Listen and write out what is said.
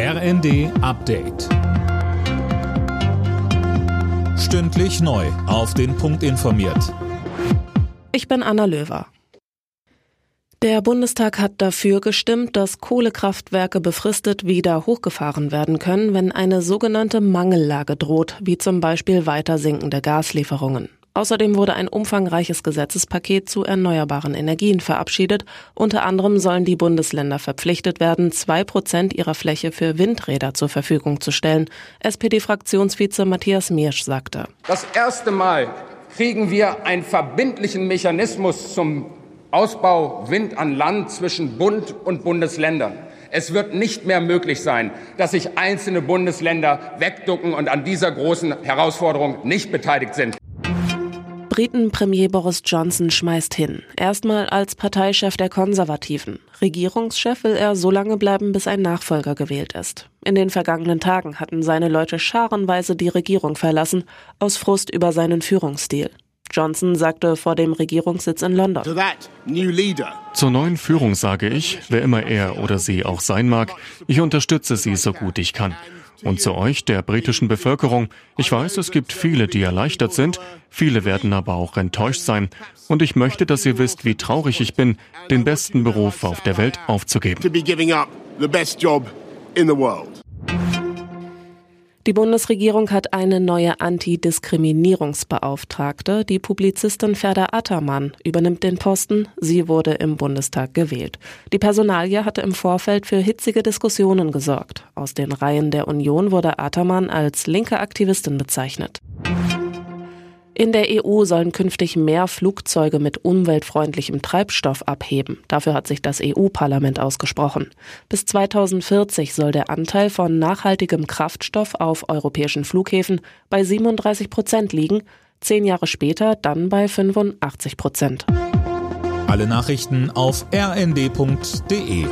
RND Update. Stündlich neu. Auf den Punkt informiert. Ich bin Anna Löwer. Der Bundestag hat dafür gestimmt, dass Kohlekraftwerke befristet wieder hochgefahren werden können, wenn eine sogenannte Mangellage droht, wie zum Beispiel weiter sinkende Gaslieferungen. Außerdem wurde ein umfangreiches Gesetzespaket zu erneuerbaren Energien verabschiedet. Unter anderem sollen die Bundesländer verpflichtet werden, zwei Prozent ihrer Fläche für Windräder zur Verfügung zu stellen. SPD-Fraktionsvize Matthias Miersch sagte. Das erste Mal kriegen wir einen verbindlichen Mechanismus zum Ausbau Wind an Land zwischen Bund und Bundesländern. Es wird nicht mehr möglich sein, dass sich einzelne Bundesländer wegducken und an dieser großen Herausforderung nicht beteiligt sind. Briten-Premier Boris Johnson schmeißt hin. Erstmal als Parteichef der Konservativen. Regierungschef will er so lange bleiben, bis ein Nachfolger gewählt ist. In den vergangenen Tagen hatten seine Leute scharenweise die Regierung verlassen, aus Frust über seinen Führungsstil. Johnson sagte vor dem Regierungssitz in London. Zur neuen Führung sage ich, wer immer er oder sie auch sein mag, ich unterstütze sie so gut ich kann. Und zu euch, der britischen Bevölkerung, ich weiß, es gibt viele, die erleichtert sind, viele werden aber auch enttäuscht sein. Und ich möchte, dass ihr wisst, wie traurig ich bin, den besten Beruf auf der Welt aufzugeben. Die Bundesregierung hat eine neue Antidiskriminierungsbeauftragte. Die Publizistin Ferda Attermann übernimmt den Posten. Sie wurde im Bundestag gewählt. Die Personalie hatte im Vorfeld für hitzige Diskussionen gesorgt. Aus den Reihen der Union wurde Attermann als linke Aktivistin bezeichnet. In der EU sollen künftig mehr Flugzeuge mit umweltfreundlichem Treibstoff abheben. Dafür hat sich das EU-Parlament ausgesprochen. Bis 2040 soll der Anteil von nachhaltigem Kraftstoff auf europäischen Flughäfen bei 37 Prozent liegen, zehn Jahre später dann bei 85 Prozent. Alle Nachrichten auf rnd.de